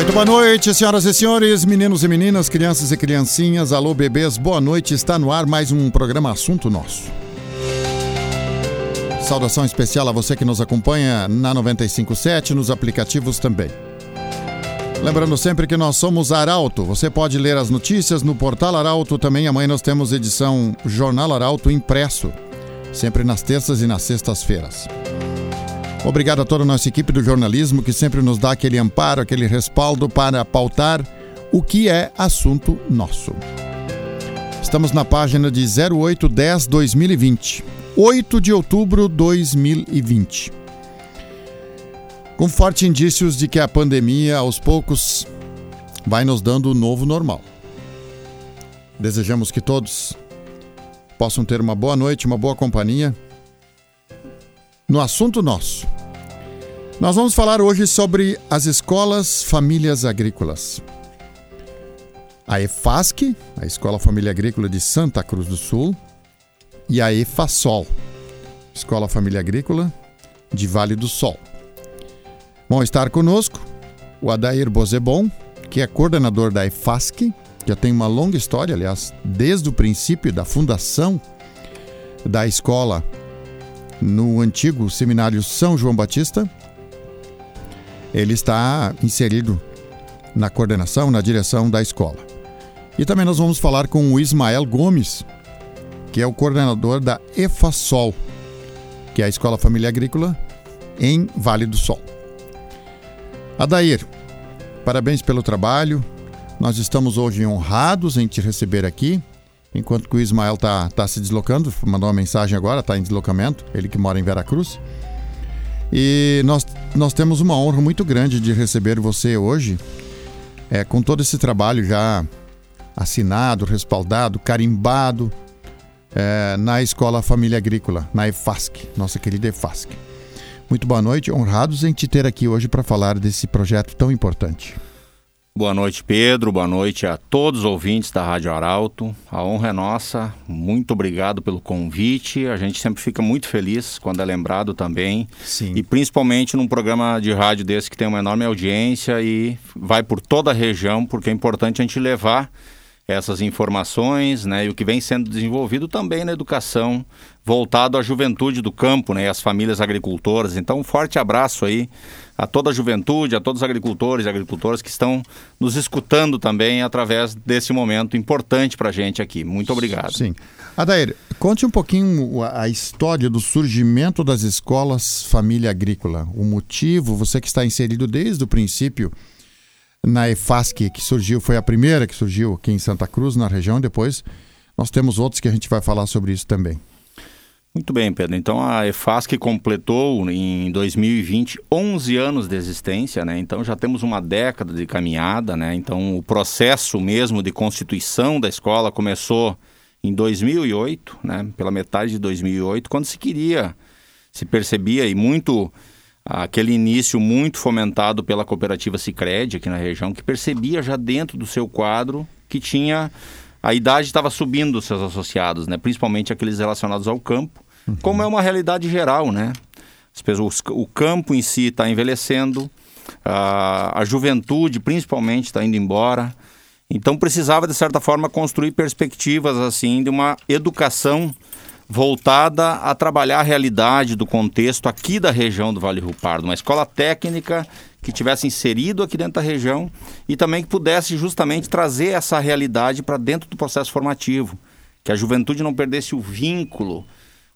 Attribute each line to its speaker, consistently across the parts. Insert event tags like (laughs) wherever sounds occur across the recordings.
Speaker 1: Muito boa noite, senhoras e senhores, meninos e meninas, crianças e criancinhas, alô bebês, boa noite. Está no ar mais um programa Assunto Nosso. Saudação especial a você que nos acompanha na 957, nos aplicativos também. Lembrando sempre que nós somos Arauto. Você pode ler as notícias no portal Arauto também. Amanhã nós temos edição Jornal Arauto impresso, sempre nas terças e nas sextas-feiras. Obrigado a toda a nossa equipe do jornalismo que sempre nos dá aquele amparo, aquele respaldo para pautar o que é assunto nosso. Estamos na página de 0810-2020, 8 de outubro de 2020. Com fortes indícios de que a pandemia, aos poucos, vai nos dando o novo normal. Desejamos que todos possam ter uma boa noite, uma boa companhia no assunto nosso. Nós vamos falar hoje sobre as escolas famílias agrícolas. A EFASC, a Escola Família Agrícola de Santa Cruz do Sul, e a EFASOL, Escola Família Agrícola de Vale do Sol. Vão estar conosco o Adair Bozebon, que é coordenador da EFASC, já tem uma longa história, aliás, desde o princípio da fundação da escola no antigo seminário São João Batista. Ele está inserido na coordenação, na direção da escola. E também nós vamos falar com o Ismael Gomes, que é o coordenador da EFASOL, que é a Escola Família Agrícola em Vale do Sol. Adair, parabéns pelo trabalho. Nós estamos hoje honrados em te receber aqui enquanto que o Ismael está tá se deslocando, mandou uma mensagem agora, está em deslocamento, ele que mora em Veracruz. E nós, nós temos uma honra muito grande de receber você hoje, é, com todo esse trabalho já assinado, respaldado, carimbado é, na Escola Família Agrícola, na EFASC, nossa querida EFASC. Muito boa noite, honrados em te ter aqui hoje para falar desse projeto tão importante.
Speaker 2: Boa noite, Pedro. Boa noite a todos os ouvintes da Rádio Arauto. A honra é nossa. Muito obrigado pelo convite. A gente sempre fica muito feliz quando é lembrado também.
Speaker 1: Sim.
Speaker 2: E principalmente num programa de rádio desse que tem uma enorme audiência e vai por toda a região, porque é importante a gente levar essas informações, né, e o que vem sendo desenvolvido também na educação voltado à juventude do campo, né, e às famílias agricultoras. Então, um forte abraço aí a toda a juventude, a todos os agricultores e agricultoras que estão nos escutando também através desse momento importante para a gente aqui. Muito obrigado.
Speaker 1: Sim. Adair, conte um pouquinho a história do surgimento das escolas família agrícola, o motivo, você que está inserido desde o princípio na EFASC, que surgiu, foi a primeira que surgiu aqui em Santa Cruz, na região, depois nós temos outros que a gente vai falar sobre isso também.
Speaker 2: Muito bem, Pedro. Então a EFASC completou em 2020 11 anos de existência, né? Então já temos uma década de caminhada, né? Então o processo mesmo de constituição da escola começou em 2008, né? Pela metade de 2008, quando se queria, se percebia e muito aquele início muito fomentado pela cooperativa Sicredi aqui na região, que percebia já dentro do seu quadro que tinha a idade estava subindo seus associados, né? principalmente aqueles relacionados ao campo, uhum. como é uma realidade geral. Né? As pessoas, o campo em si está envelhecendo, a, a juventude principalmente está indo embora. Então precisava, de certa forma, construir perspectivas assim de uma educação voltada a trabalhar a realidade do contexto aqui da região do Vale Rio Pardo, uma escola técnica que tivesse inserido aqui dentro da região e também que pudesse justamente trazer essa realidade para dentro do processo formativo, que a juventude não perdesse o vínculo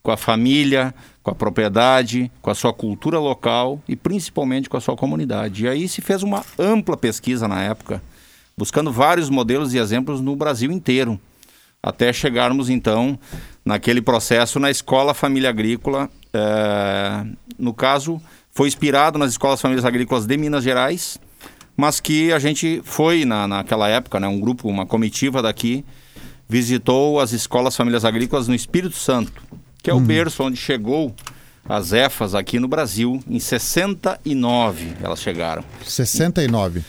Speaker 2: com a família, com a propriedade, com a sua cultura local e principalmente com a sua comunidade. E aí se fez uma ampla pesquisa na época, buscando vários modelos e exemplos no Brasil inteiro, até chegarmos então naquele processo na escola família agrícola, é, no caso foi inspirado nas escolas famílias agrícolas de Minas Gerais, mas que a gente foi na, naquela época, né, um grupo, uma comitiva daqui, visitou as escolas famílias agrícolas no Espírito Santo, que é o hum. berço onde chegou as EFAs aqui no Brasil, em 69 elas chegaram.
Speaker 1: 69.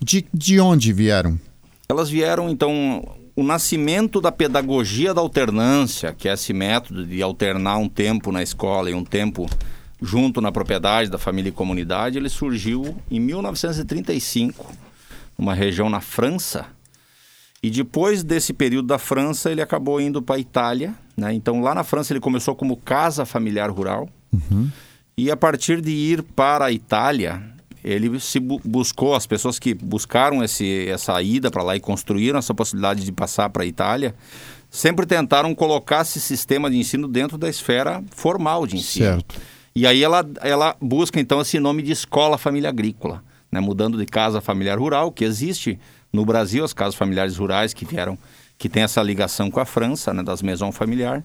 Speaker 1: De, de onde vieram?
Speaker 2: Elas vieram, então, o nascimento da pedagogia da alternância, que é esse método de alternar um tempo na escola e um tempo junto na propriedade da família e comunidade, ele surgiu em 1935 numa região na França. E depois desse período da França, ele acabou indo para a Itália. Né? Então, lá na França, ele começou como casa familiar rural. Uhum. E a partir de ir para a Itália, ele se bu buscou, as pessoas que buscaram esse, essa ida para lá e construíram essa possibilidade de passar para a Itália, sempre tentaram colocar esse sistema de ensino dentro da esfera formal de ensino. Certo. E aí ela, ela busca então esse nome de escola família agrícola, né? mudando de casa familiar rural, que existe no Brasil, as casas familiares rurais que vieram, que tem essa ligação com a França, né? das maisons familiar.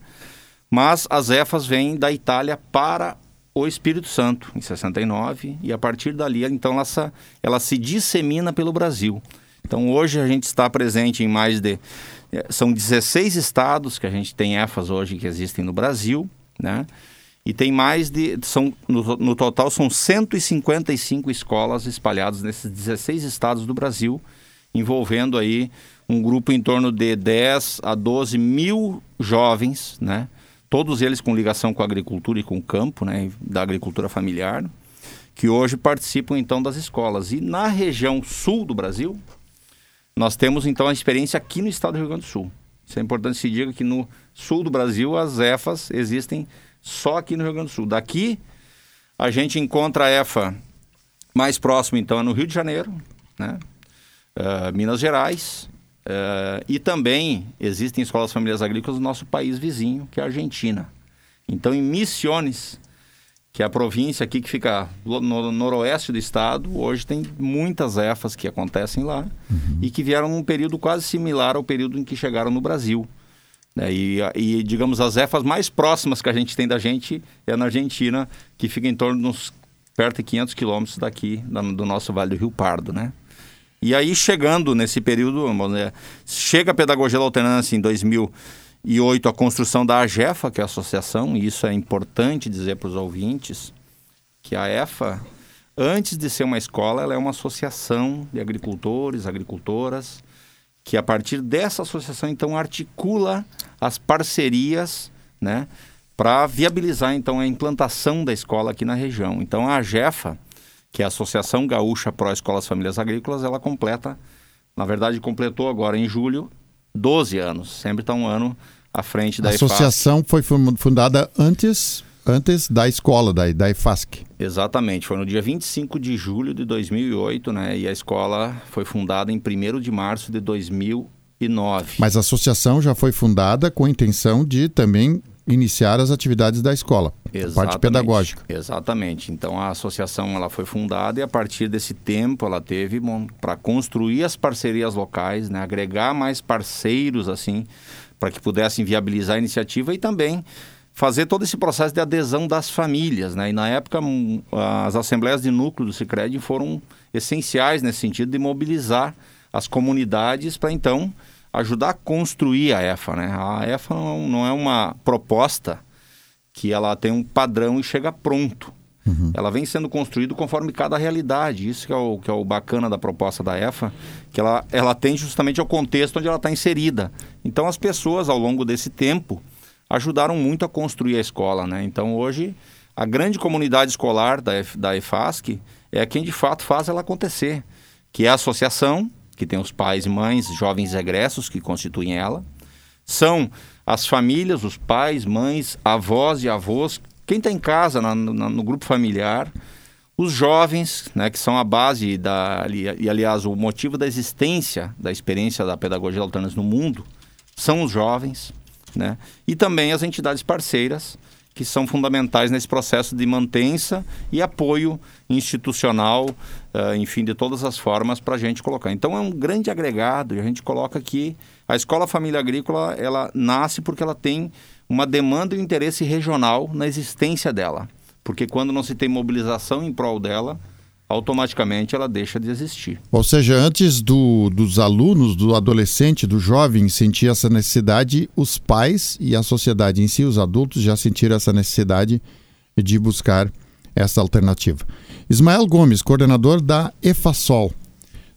Speaker 2: Mas as EFAs vêm da Itália para o Espírito Santo, em 69, e a partir dali, então, ela, ela se dissemina pelo Brasil. Então, hoje a gente está presente em mais de. Eh, são 16 estados que a gente tem EFAs hoje que existem no Brasil, né? E tem mais de. São, no, no total, são 155 escolas espalhadas nesses 16 estados do Brasil, envolvendo aí um grupo em torno de 10 a 12 mil jovens, né? Todos eles com ligação com a agricultura e com o campo, né, da agricultura familiar, que hoje participam então das escolas. E na região sul do Brasil, nós temos então a experiência aqui no estado do Rio Grande do Sul. Isso é importante se diga que no sul do Brasil as EFAs existem só aqui no Rio Grande do Sul. Daqui a gente encontra a EFA mais próximo então é no Rio de Janeiro, né? Uh, Minas Gerais, Uh, e também existem escolas famílias agrícolas no nosso país vizinho, que é a Argentina. Então, em Misiones, que é a província aqui que fica no noroeste do estado, hoje tem muitas EFAs que acontecem lá uhum. e que vieram num período quase similar ao período em que chegaram no Brasil. Né? E, e, digamos, as EFAs mais próximas que a gente tem da gente é na Argentina, que fica em torno de uns perto de 500 quilômetros daqui, do nosso Vale do Rio Pardo, né? E aí, chegando nesse período, chega a pedagogia da alternância em 2008, a construção da AGEFA, que é a associação, e isso é importante dizer para os ouvintes, que a EFA, antes de ser uma escola, ela é uma associação de agricultores, agricultoras, que a partir dessa associação, então, articula as parcerias, né, para viabilizar, então, a implantação da escola aqui na região. Então, a AGEFA que é a Associação Gaúcha Pró Escolas Famílias Agrícolas, ela completa, na verdade completou agora em julho, 12 anos. Sempre está um ano à frente da
Speaker 1: A associação foi fundada antes antes da escola, da, da EFASC.
Speaker 2: Exatamente, foi no dia 25 de julho de 2008, né? E a escola foi fundada em 1 de março de 2009.
Speaker 1: Mas a associação já foi fundada com a intenção de também iniciar as atividades da escola, Exatamente. parte pedagógica.
Speaker 2: Exatamente. Então a associação ela foi fundada e a partir desse tempo ela teve para construir as parcerias locais, né, agregar mais parceiros assim, para que pudessem viabilizar a iniciativa e também fazer todo esse processo de adesão das famílias, né? E na época as assembleias de núcleo do Sicredi foram essenciais nesse sentido de mobilizar as comunidades para então ajudar a construir a EFA, né? A EFA não é uma proposta que ela tem um padrão e chega pronto. Uhum. Ela vem sendo construída conforme cada realidade. Isso que é, o, que é o bacana da proposta da EFA, que ela, ela tem justamente o contexto onde ela está inserida. Então as pessoas, ao longo desse tempo, ajudaram muito a construir a escola, né? Então hoje, a grande comunidade escolar da, da EFASC é quem de fato faz ela acontecer, que é a associação, que tem os pais e mães, jovens egressos que constituem ela. São as famílias, os pais, mães, avós e avós, quem está em casa, na, na, no grupo familiar, os jovens, né, que são a base da, e aliás o motivo da existência da experiência da pedagogia alternância no mundo, são os jovens, né, e também as entidades parceiras, que são fundamentais nesse processo de mantença e apoio institucional, uh, enfim, de todas as formas para a gente colocar. Então é um grande agregado e a gente coloca que a Escola Família Agrícola ela nasce porque ela tem uma demanda e um interesse regional na existência dela. Porque quando não se tem mobilização em prol dela, automaticamente ela deixa de existir.
Speaker 1: Ou seja, antes do, dos alunos, do adolescente, do jovem sentir essa necessidade, os pais e a sociedade em si, os adultos, já sentiram essa necessidade de buscar essa alternativa. Ismael Gomes, coordenador da EFASOL.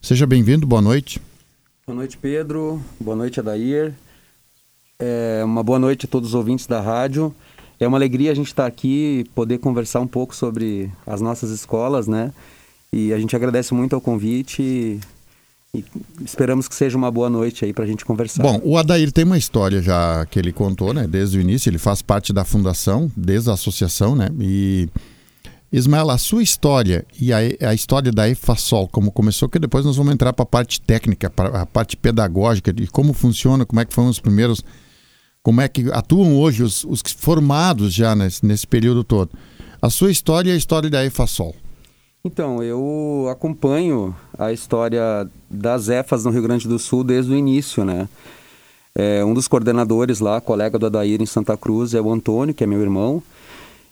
Speaker 1: Seja bem-vindo, boa noite.
Speaker 3: Boa noite, Pedro. Boa noite, Adair. É uma boa noite a todos os ouvintes da rádio. É uma alegria a gente estar aqui poder conversar um pouco sobre as nossas escolas, né? E a gente agradece muito ao convite e, E esperamos que seja uma boa noite aí para a gente conversar.
Speaker 1: Bom, o Adair tem uma história já que ele contou, né? Desde o início, ele faz parte da fundação, desde a associação, né? E Ismael, a sua história e a, a história da EFASOL, como começou, que depois nós vamos entrar para a parte técnica, para a parte pedagógica, de como funciona, como é que foram os primeiros, como é que atuam hoje os, os formados já nesse, nesse período todo. A sua história e a história da EFASOL.
Speaker 3: Então, eu acompanho a história das EFAS no Rio Grande do Sul desde o início, né? É, um dos coordenadores lá, colega do Adair em Santa Cruz, é o Antônio, que é meu irmão.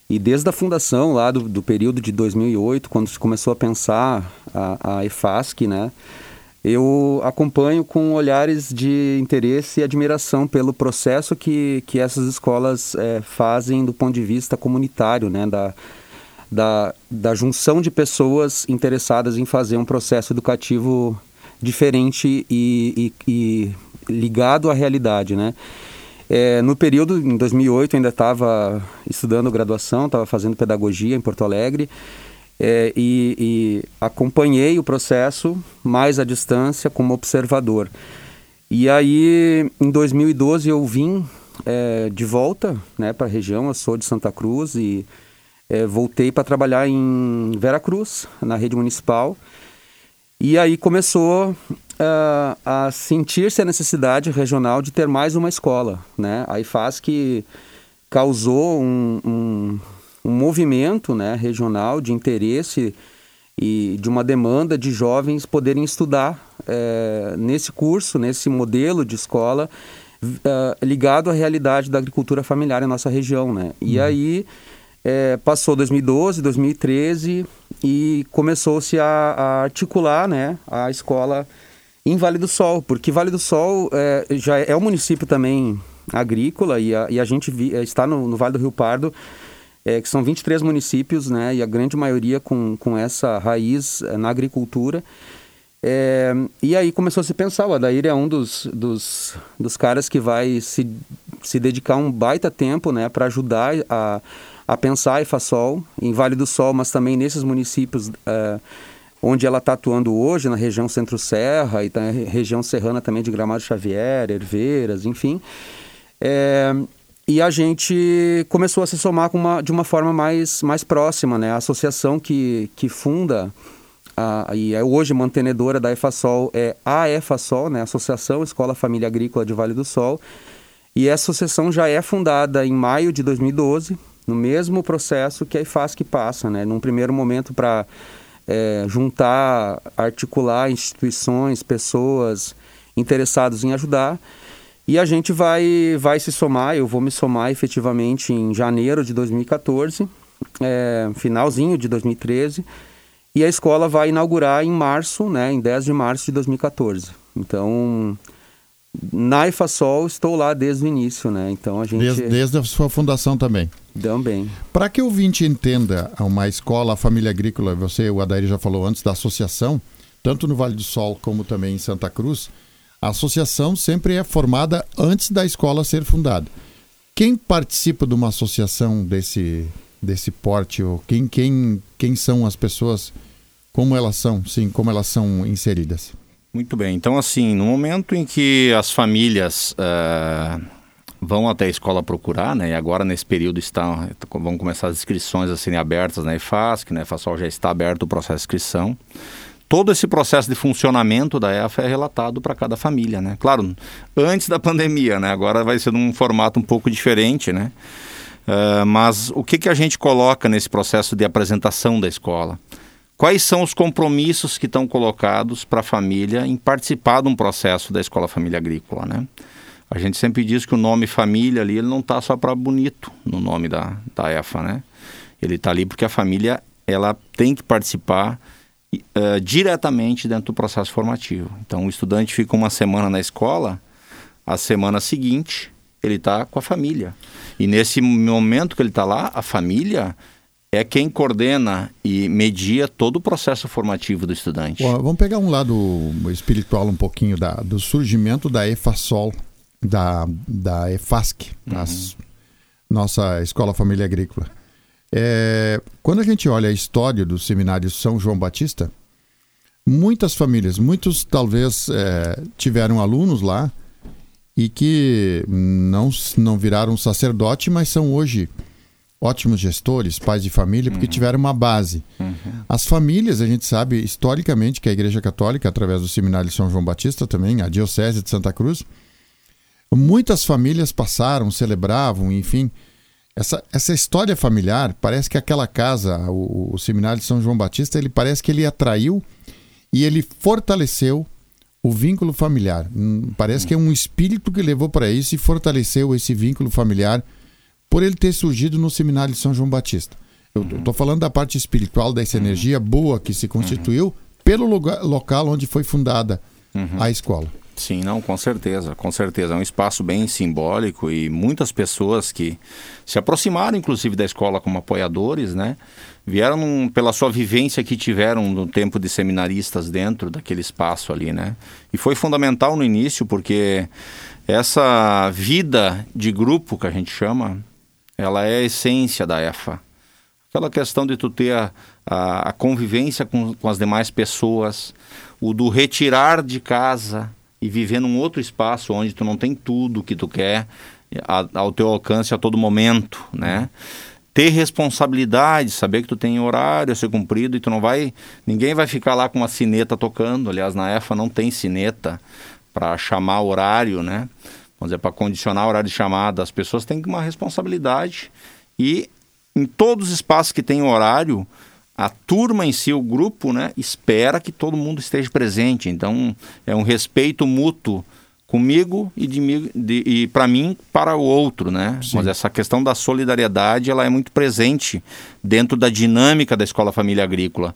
Speaker 3: E desde a fundação lá do, do período de 2008, quando se começou a pensar a, a EFASC, né? Eu acompanho com olhares de interesse e admiração pelo processo que, que essas escolas é, fazem do ponto de vista comunitário, né? Da, da, da junção de pessoas interessadas em fazer um processo educativo diferente e, e, e ligado à realidade, né? É, no período, em 2008, ainda estava estudando graduação, estava fazendo pedagogia em Porto Alegre é, e, e, acompanhei o processo mais à distância como observador. E aí, em 2012, eu vim é, de volta né, para a região, eu sou de Santa Cruz e é, voltei para trabalhar em Veracruz, na rede municipal. E aí começou uh, a sentir-se a necessidade regional de ter mais uma escola. Né? Aí faz que causou um, um, um movimento né, regional de interesse e de uma demanda de jovens poderem estudar é, nesse curso, nesse modelo de escola uh, ligado à realidade da agricultura familiar em nossa região. Né? E uhum. aí é, passou 2012, 2013 e começou-se a, a, articular né, a escola em Vale do Sol, porque Vale do Sol é, já é um município também agrícola e a, e a gente vi, é, está no, no, Vale do Rio Pardo, é, que são 23 municípios, né, e a grande maioria com, com essa raiz é, na agricultura. É, e aí começou a se pensar, o Adair é um dos, dos, dos caras que vai se, se dedicar um baita tempo né, para ajudar a a pensar e Fasol, em Vale do Sol, mas também nesses municípios é, onde ela está atuando hoje, na região Centro-Serra e na região serrana também de Gramado Xavier, Herveiras, enfim. É, e a gente começou a se somar uma, de uma forma mais, mais próxima, né? A associação que, que funda a, e é hoje mantenedora da EFASOL é a EFASOL, né? Associação Escola Família Agrícola de Vale do Sol. E essa associação já é fundada em maio de 2012 no mesmo processo que a IFASC passa, né? Num primeiro momento para é, juntar, articular instituições, pessoas interessadas em ajudar. E a gente vai, vai se somar, eu vou me somar efetivamente em janeiro de 2014, é, finalzinho de 2013, e a escola vai inaugurar em março, né, em 10 de março de 2014. Então, na IFASOL estou lá desde o início, né? Então a gente.
Speaker 1: Desde, desde a sua fundação também.
Speaker 3: Também.
Speaker 1: Para que o ouvinte entenda uma escola, a família agrícola, você, o Adair já falou antes da associação, tanto no Vale do Sol como também em Santa Cruz, a associação sempre é formada antes da escola ser fundada. Quem participa de uma associação desse, desse porte, ou quem, quem, quem são as pessoas, como elas são, sim, como elas são inseridas?
Speaker 2: Muito bem. Então, assim, no momento em que as famílias uh, vão até a escola procurar, né? E agora nesse período está, vão começar as inscrições a serem abertas na EFASC, né? EFASOL já está aberto o processo de inscrição. Todo esse processo de funcionamento da EFA é relatado para cada família, né? Claro, antes da (laughs) pandemia, né? Agora vai ser num formato um pouco diferente, né? Uh, mas o que, que a gente coloca nesse processo de apresentação da escola? Quais são os compromissos que estão colocados para a família em participar de um processo da Escola Família Agrícola, né? A gente sempre diz que o nome família ali ele não está só para bonito no nome da, da EFA, né? Ele está ali porque a família ela tem que participar uh, diretamente dentro do processo formativo. Então o estudante fica uma semana na escola, a semana seguinte ele está com a família. E nesse momento que ele está lá, a família é quem coordena e media todo o processo formativo do estudante.
Speaker 1: Bom, vamos pegar um lado espiritual um pouquinho da, do surgimento da EFASOL, da, da EFASC, uhum. nossa Escola Família Agrícola. É, quando a gente olha a história do Seminário São João Batista, muitas famílias, muitos talvez é, tiveram alunos lá e que não, não viraram sacerdote, mas são hoje ótimos gestores, pais de família, porque uhum. tiveram uma base. Uhum. As famílias, a gente sabe historicamente que a Igreja Católica, através do Seminário de São João Batista também, a Diocese de Santa Cruz, muitas famílias passaram, celebravam, enfim. Essa, essa história familiar, parece que aquela casa, o, o Seminário de São João Batista, ele parece que ele atraiu e ele fortaleceu o vínculo familiar. Hum, parece que é um espírito que levou para isso e fortaleceu esse vínculo familiar por ele ter surgido no seminário de São João Batista. Eu estou falando da parte espiritual, dessa energia boa que se constituiu pelo lugar, local onde foi fundada a escola.
Speaker 2: Sim, não, com certeza, com certeza. É um espaço bem simbólico e muitas pessoas que se aproximaram, inclusive, da escola como apoiadores, né? Vieram num, pela sua vivência que tiveram no tempo de seminaristas dentro daquele espaço ali, né? E foi fundamental no início porque essa vida de grupo que a gente chama, ela é a essência da EFA. Aquela questão de tu ter a, a, a convivência com, com as demais pessoas, o do retirar de casa e viver num outro espaço onde tu não tem tudo que tu quer a, ao teu alcance a todo momento, né? Ter responsabilidade, saber que tu tem horário a ser cumprido e tu não vai, ninguém vai ficar lá com uma sineta tocando. Aliás, na EFA não tem sineta para chamar horário, né? vamos dizer, para condicionar o horário de chamada, as pessoas têm uma responsabilidade e em todos os espaços que tem horário, a turma em si, o grupo, né, espera que todo mundo esteja presente. Então, é um respeito mútuo comigo e de, de e para mim para o outro, né? Sim. Mas essa questão da solidariedade ela é muito presente dentro da dinâmica da escola família agrícola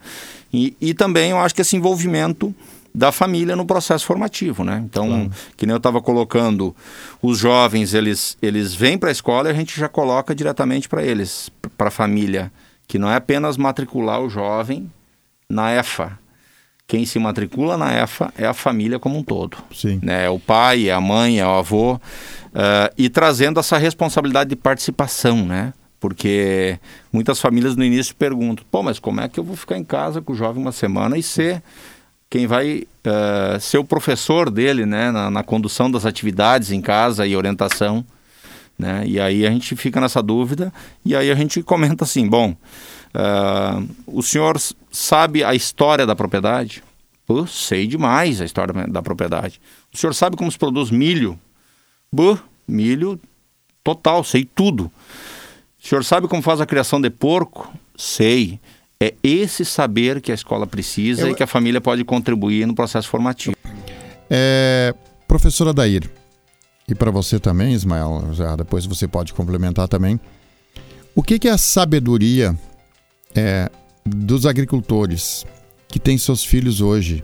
Speaker 2: e, e também eu acho que esse envolvimento da família no processo formativo, né? Então, claro. que nem eu estava colocando, os jovens eles eles vêm para a escola e a gente já coloca diretamente para eles, para a família, que não é apenas matricular o jovem na EFA. Quem se matricula na EFA é a família como um todo.
Speaker 1: Sim.
Speaker 2: Né? É o pai, é a mãe, é o avô. Uh, e trazendo essa responsabilidade de participação, né? Porque muitas famílias no início perguntam: pô, mas como é que eu vou ficar em casa com o jovem uma semana e ser quem vai uh, ser o professor dele né, na, na, condução das atividades em casa e orientação. Né? E aí a gente fica nessa dúvida e aí a gente comenta assim, bom, uh, o senhor sabe a história da propriedade? Pô, sei demais a história da propriedade. O senhor sabe como se produz milho? Pô, milho total, sei tudo. O senhor sabe como faz a criação de porco? Sei. É esse saber que a escola precisa Eu... e que a família pode contribuir no processo formativo.
Speaker 1: É, professora Dair, e para você também, Ismael, já depois você pode complementar também. O que, que é a sabedoria é, dos agricultores que têm seus filhos hoje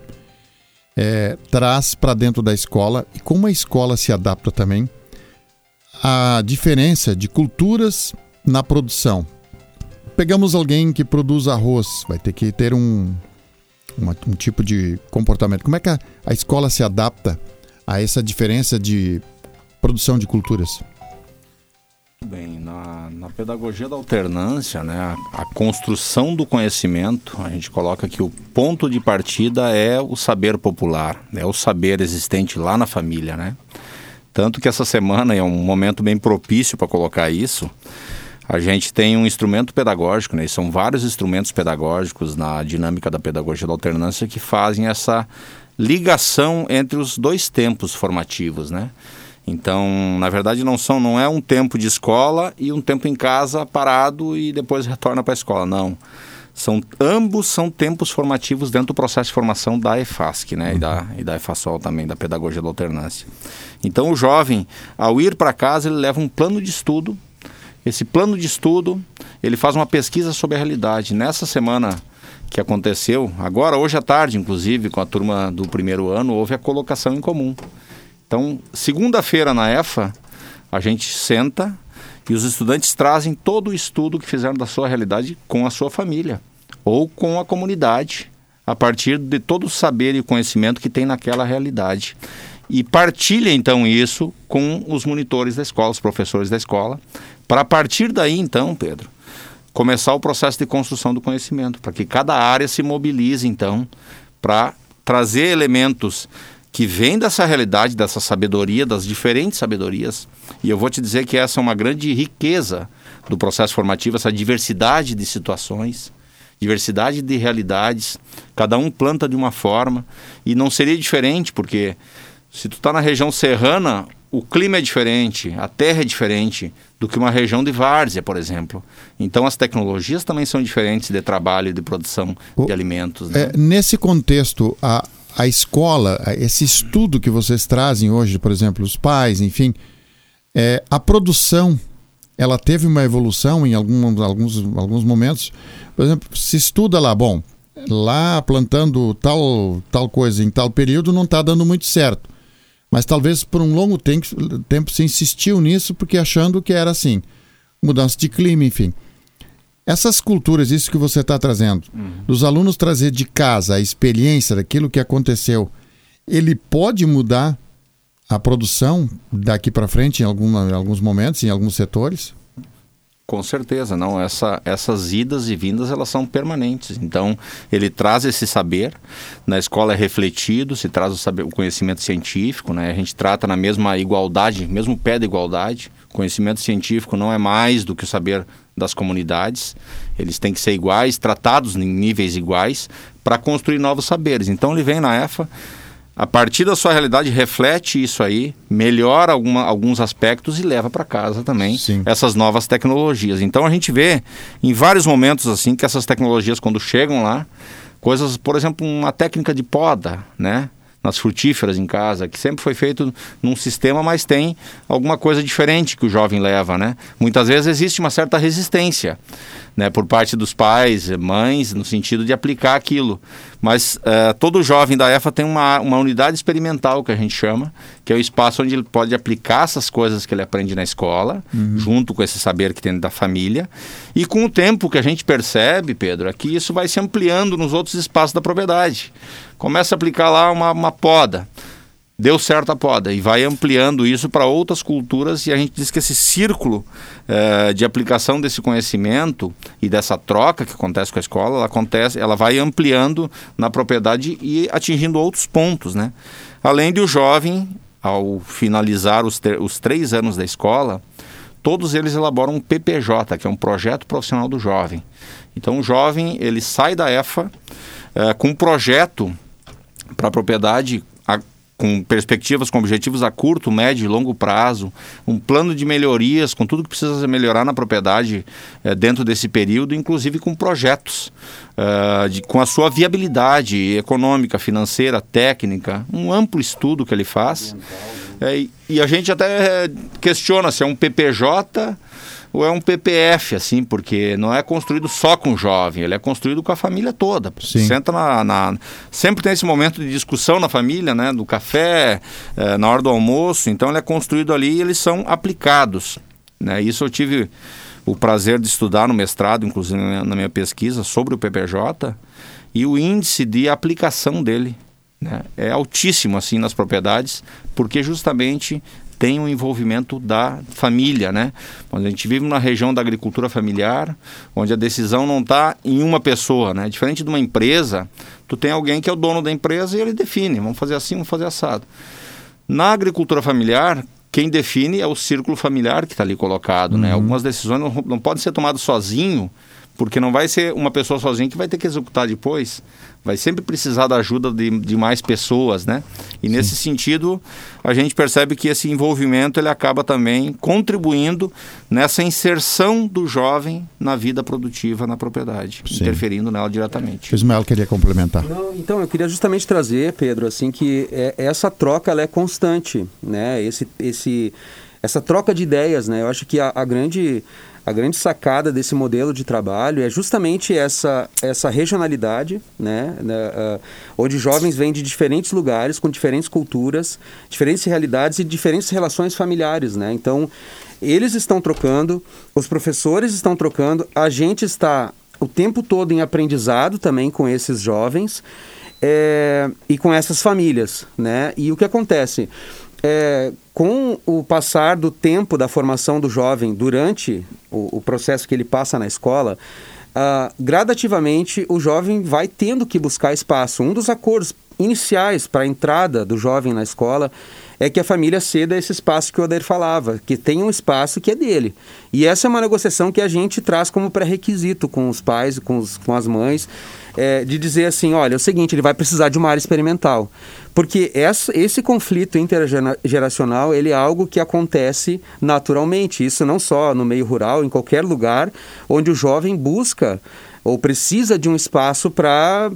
Speaker 1: é, traz para dentro da escola e como a escola se adapta também à diferença de culturas na produção? pegamos alguém que produz arroz, vai ter que ter um, uma, um tipo de comportamento. Como é que a, a escola se adapta a essa diferença de produção de culturas?
Speaker 2: Bem, na, na, pedagogia da alternância, né, a, a, construção do conhecimento, a gente coloca que o ponto de partida é o saber popular, é o saber existente lá na família, né? Tanto que essa semana é um momento bem propício para colocar isso, a gente tem um instrumento pedagógico, né? são vários instrumentos pedagógicos na dinâmica da pedagogia da alternância que fazem essa ligação entre os dois tempos formativos, né? Então, na verdade, não são, não é um tempo de escola e um tempo em casa parado e depois retorna para a escola, não. São ambos são tempos formativos dentro do processo de formação da EFASC, né? Uhum. E da e da EFASOL também, da pedagogia da alternância. Então, o jovem, ao ir para casa, ele leva um plano de estudo esse plano de estudo, ele faz uma pesquisa sobre a realidade. Nessa semana que aconteceu, agora, hoje à tarde, inclusive, com a turma do primeiro ano, houve a colocação em comum. Então, segunda-feira na EFA, a gente senta e os estudantes trazem todo o estudo que fizeram da sua realidade com a sua família ou com a comunidade, a partir de todo o saber e conhecimento que tem naquela realidade. E partilha então isso com os monitores da escola, os professores da escola, para a partir daí, então, Pedro, começar o processo de construção do conhecimento, para que cada área se mobilize, então, para trazer elementos que vêm dessa realidade, dessa sabedoria, das diferentes sabedorias. E eu vou te dizer que essa é uma grande riqueza do processo formativo, essa diversidade de situações, diversidade de realidades, cada um planta de uma forma e não seria diferente, porque se tu está na região serrana, o clima é diferente, a terra é diferente do que uma região de várzea, por exemplo. Então as tecnologias também são diferentes de trabalho e de produção o, de alimentos. Né?
Speaker 1: É, nesse contexto, a, a escola, esse estudo que vocês trazem hoje, por exemplo, os pais, enfim, é, a produção, ela teve uma evolução em algum, alguns, alguns momentos. Por exemplo, se estuda lá, bom, lá plantando tal, tal coisa em tal período não está dando muito certo. Mas talvez por um longo tempo, tempo se insistiu nisso porque achando que era assim. Mudança de clima, enfim. Essas culturas, isso que você está trazendo, uhum. dos alunos trazer de casa a experiência daquilo que aconteceu, ele pode mudar a produção daqui para frente em, alguma, em alguns momentos, em alguns setores?
Speaker 2: Com certeza, não. Essa, essas idas e vindas elas são permanentes. Então ele traz esse saber. Na escola é refletido, se traz o, saber, o conhecimento científico, né? A gente trata na mesma igualdade, mesmo pé da igualdade. O conhecimento científico não é mais do que o saber das comunidades. Eles têm que ser iguais, tratados em níveis iguais para construir novos saberes. Então ele vem na EFA a partir da sua realidade, reflete isso aí, melhora alguma, alguns aspectos e leva para casa também Sim. essas novas tecnologias. Então a gente vê em vários momentos assim que essas tecnologias, quando chegam lá, coisas, por exemplo, uma técnica de poda, né? Nas frutíferas em casa, que sempre foi feito num sistema, mas tem alguma coisa diferente que o jovem leva, né? Muitas vezes existe uma certa resistência, né, por parte dos pais, mães, no sentido de aplicar aquilo. Mas uh, todo jovem da EFA tem uma, uma unidade experimental, que a gente chama, que é o espaço onde ele pode aplicar essas coisas que ele aprende na escola, uhum. junto com esse saber que tem da família. E com o tempo que a gente percebe, Pedro, é que isso vai se ampliando nos outros espaços da propriedade. Começa a aplicar lá uma, uma poda deu certo a poda e vai ampliando isso para outras culturas e a gente diz que esse círculo eh, de aplicação desse conhecimento e dessa troca que acontece com a escola, ela acontece, ela vai ampliando na propriedade e atingindo outros pontos, né? Além de o jovem, ao finalizar os, os três anos da escola, todos eles elaboram um PPJ, que é um projeto profissional do jovem. Então o jovem ele sai da EFA eh, com um projeto para a propriedade com perspectivas, com objetivos a curto, médio e longo prazo, um plano de melhorias, com tudo que precisa melhorar na propriedade eh, dentro desse período, inclusive com projetos, uh, de, com a sua viabilidade econômica, financeira, técnica, um amplo estudo que ele faz. É, e, a gente até questiona se é um PPJ ou é um PPF, assim, porque não é construído só com o jovem, ele é construído com a família toda. Sim. Senta na, na, Sempre tem esse momento de discussão na família, né? Do café, é, na hora do almoço, então ele é construído ali e eles são aplicados. Né? Isso eu tive o prazer de estudar no mestrado, inclusive na minha pesquisa, sobre o PPJ, e o índice de aplicação dele né, é altíssimo assim nas propriedades, porque justamente tem um envolvimento da família, né? A gente vive numa região da agricultura familiar, onde a decisão não está em uma pessoa, né? Diferente de uma empresa, tu tem alguém que é o dono da empresa e ele define, vamos fazer assim, vamos fazer assado. Na agricultura familiar, quem define é o círculo familiar que está ali colocado, né? uhum. né? Algumas decisões não, não podem ser tomadas sozinho, porque não vai ser uma pessoa sozinha que vai ter que executar depois. Vai sempre precisar da ajuda de, de mais pessoas, né? E Sim. nesse sentido, a gente percebe que esse envolvimento ele acaba também contribuindo nessa inserção do jovem na vida produtiva na propriedade, Sim. interferindo nela diretamente.
Speaker 1: O Ismael queria complementar.
Speaker 3: Não, então, eu queria justamente trazer, Pedro, assim, que é, essa troca ela é constante, né? Esse, esse, essa troca de ideias, né? Eu acho que a, a grande a grande sacada desse modelo de trabalho é justamente essa, essa regionalidade, né, uh, onde jovens vêm de diferentes lugares, com diferentes culturas, diferentes realidades e diferentes relações familiares. Né? Então, eles estão trocando, os professores estão trocando, a gente está o tempo todo em aprendizado também com esses jovens é, e com essas famílias. Né? E o que acontece? É, com o passar do tempo da formação do jovem durante o, o processo que ele passa na escola, ah, gradativamente o jovem vai tendo que buscar espaço. Um dos acordos iniciais para a entrada do jovem na escola é que a família ceda esse espaço que o Adair falava, que tem um espaço que é dele. E essa é uma negociação que a gente traz como pré-requisito com os pais, com, os, com as mães, é, de dizer assim, olha, é o seguinte, ele vai precisar de uma área experimental. Porque essa, esse conflito intergeracional, ele é algo que acontece naturalmente. Isso não só no meio rural, em qualquer lugar onde o jovem busca ou precisa de um espaço para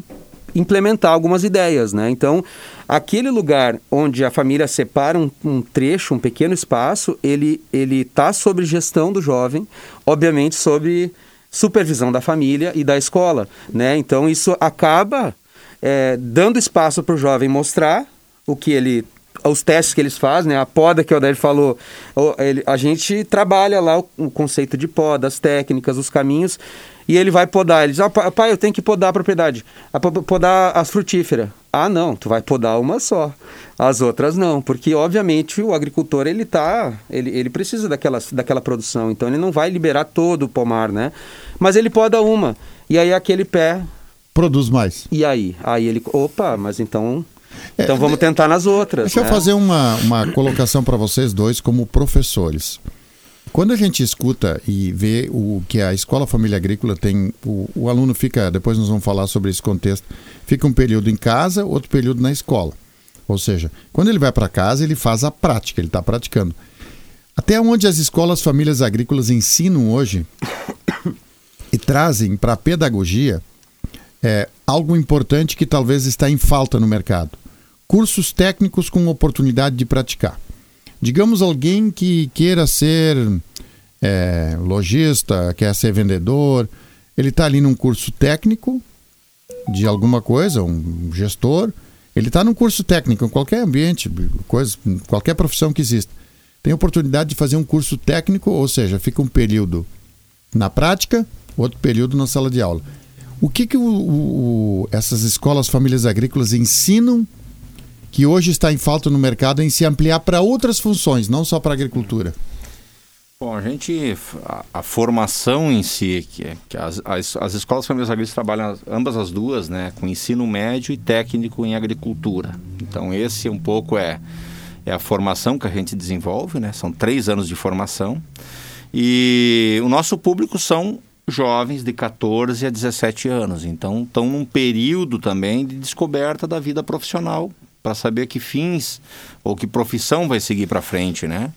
Speaker 3: implementar algumas ideias, né? Então, aquele lugar onde a família separa um, um trecho, um pequeno espaço, ele ele está sob gestão do jovem, obviamente sob supervisão da família e da escola, né? Então isso acaba é, dando espaço para o jovem mostrar o que ele os testes que eles fazem, né? a poda que o Odair falou, ele, a gente trabalha lá o, o, conceito de poda, as técnicas, os caminhos, e ele vai podar. Ele diz, ah, pai, eu tenho que podar a propriedade, a, podar as frutíferas. Ah, não, tu vai podar uma só, as outras não, porque obviamente o agricultor ele tá, ele, ele precisa daquela, daquela produção, então ele não vai liberar todo o pomar, né? Mas ele poda uma, e aí aquele pé...
Speaker 1: Produz mais.
Speaker 3: E aí? Aí ele, opa, mas então é, então vamos tentar nas outras.
Speaker 1: Deixa
Speaker 3: né?
Speaker 1: eu fazer uma, uma colocação para vocês dois como professores. Quando a gente escuta e vê o que a Escola Família Agrícola tem, o, o aluno fica, depois nós vamos falar sobre esse contexto, fica um período em casa, outro período na escola. Ou seja, quando ele vai para casa, ele faz a prática, ele está praticando. Até onde as escolas famílias agrícolas ensinam hoje (coughs) e trazem para a pedagogia é, algo importante que talvez está em falta no mercado. Cursos técnicos com oportunidade de praticar. Digamos alguém que queira ser é, lojista, quer ser vendedor, ele está ali num curso técnico de alguma coisa, um gestor, ele está num curso técnico em qualquer ambiente, coisa, qualquer profissão que exista. Tem oportunidade de fazer um curso técnico, ou seja, fica um período na prática, outro período na sala de aula. O que, que o, o, essas escolas famílias agrícolas ensinam que hoje está em falta no mercado em se ampliar para outras funções, não só para a agricultura?
Speaker 2: Bom, a gente, a, a formação em si, que, que as, as, as, escolas famílias agrícolas trabalham ambas as duas, né, com ensino médio e técnico em agricultura. Então esse um pouco é, é a formação que a gente desenvolve, né, são três anos de formação. E o nosso público são jovens de 14 a 17 anos. Então, estão num período também de descoberta da vida profissional para saber que fins ou que profissão vai seguir para frente, né?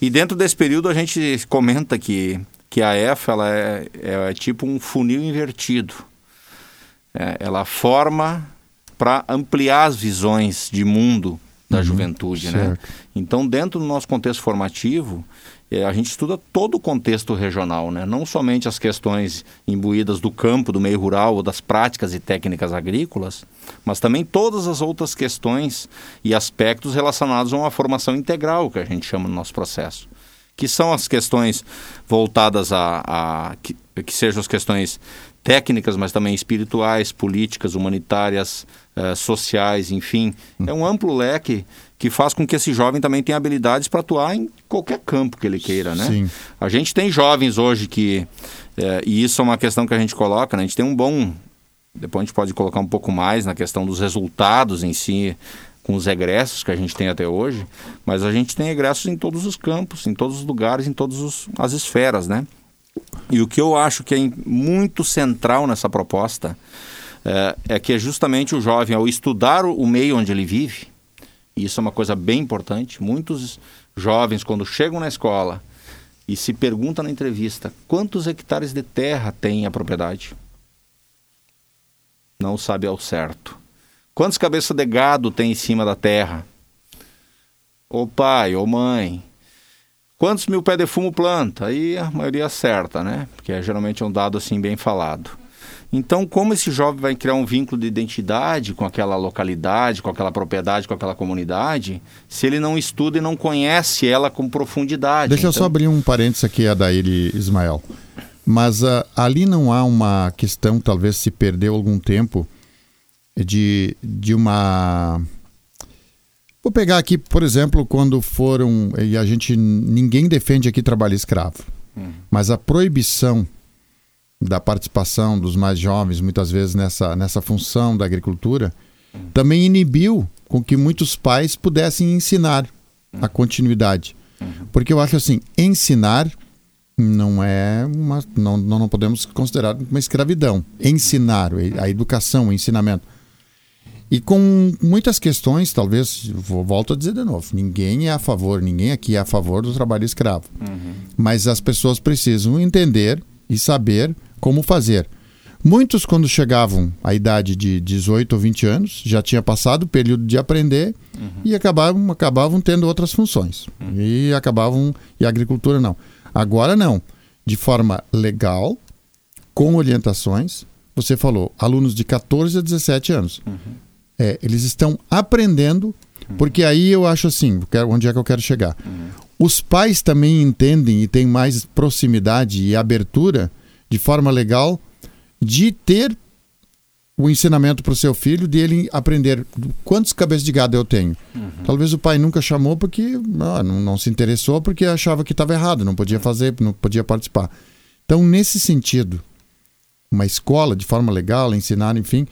Speaker 2: E dentro desse período a gente comenta que, que a EFA ela é, é, é tipo um funil invertido. É, ela forma para ampliar as visões de mundo da uhum, juventude, né? certo. né? Então, dentro do nosso contexto formativo, a gente estuda todo o contexto regional, né? não somente as questões imbuídas do campo, do meio rural ou das práticas e técnicas agrícolas, mas também todas as outras questões e aspectos relacionados a uma formação integral, que a gente chama no nosso processo. Que são as questões voltadas a, a que, que sejam as questões técnicas, mas também espirituais, políticas, humanitárias, eh, sociais, enfim. É um amplo leque que faz com que esse jovem também tenha habilidades para atuar em qualquer campo que ele queira, né? Sim. A gente tem jovens hoje que, é, e isso é uma questão que a gente coloca, né? a gente tem um bom, depois a gente pode colocar um pouco mais na questão dos resultados em si, com os egressos que a gente tem até hoje, mas a gente tem egressos em todos os campos, em todos os lugares, em todas as esferas, né? E o que eu acho que é muito central nessa proposta é, é que é justamente o jovem, ao estudar o meio onde ele vive, isso é uma coisa bem importante. Muitos jovens, quando chegam na escola e se perguntam na entrevista quantos hectares de terra tem a propriedade, não sabe ao certo. Quantas cabeças de gado tem em cima da terra? Ô pai, ô mãe. Quantos mil pés de fumo planta? Aí a maioria acerta, né? Porque geralmente é um dado assim bem falado. Então, como esse jovem vai criar um vínculo de identidade com aquela localidade, com aquela propriedade, com aquela comunidade, se ele não estuda e não conhece ela com profundidade?
Speaker 1: Deixa
Speaker 2: então...
Speaker 1: eu só então abrir um parênteses aqui, Adair e Ismael. Mas uh, ali não há uma questão, talvez se perdeu algum tempo, de, de uma. Vou pegar aqui, por exemplo, quando foram. E a gente. Ninguém defende aqui trabalho escravo. Hum. Mas a proibição da participação dos mais jovens, muitas vezes nessa, nessa função da agricultura, também inibiu com que muitos pais pudessem ensinar a continuidade. Porque eu acho assim, ensinar não é uma. Não, não podemos considerar uma escravidão. Ensinar, a educação, o ensinamento. E com muitas questões, talvez, volto a dizer de novo, ninguém é a favor, ninguém aqui é a favor do trabalho escravo. Uhum. Mas as pessoas precisam entender e saber como fazer. Muitos, quando chegavam à idade de 18 ou 20 anos, já tinha passado o período de aprender uhum. e acabavam, acabavam tendo outras funções. Uhum. E acabavam. E a agricultura não. Agora não. De forma legal, com orientações. Você falou, alunos de 14 a 17 anos. Uhum. É, eles estão aprendendo, porque aí eu acho assim, onde é que eu quero chegar? Os pais também entendem e têm mais proximidade e abertura de forma legal de ter o ensinamento para o seu filho, de ele aprender quantos cabeças de gado eu tenho. Uhum. Talvez o pai nunca chamou porque ah, não, não, se interessou, porque achava que estava errado, não podia fazer, não podia participar. Então, nesse sentido, uma escola de forma legal, ensinar, enfim,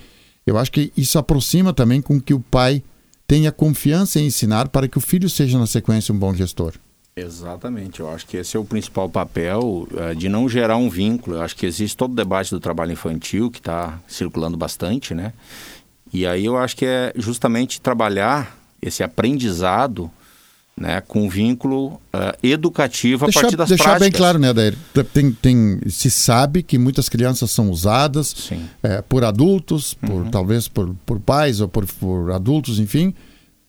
Speaker 1: eu acho que isso aproxima também com que o pai tenha confiança em ensinar para que o filho seja, na sequência, um bom gestor.
Speaker 2: Exatamente, eu acho que esse é o principal papel uh, de não gerar um vínculo. Eu acho que existe todo o debate do trabalho infantil que está circulando bastante, né? E aí eu acho que é justamente trabalhar esse aprendizado né, com vínculo uh, educativo a
Speaker 1: deixar,
Speaker 2: partir das
Speaker 1: deixar
Speaker 2: práticas.
Speaker 1: bem claro, né, Dair? Tem, tem, se sabe que muitas crianças são usadas é, por adultos, por uhum. talvez por, por pais ou por, por adultos, enfim,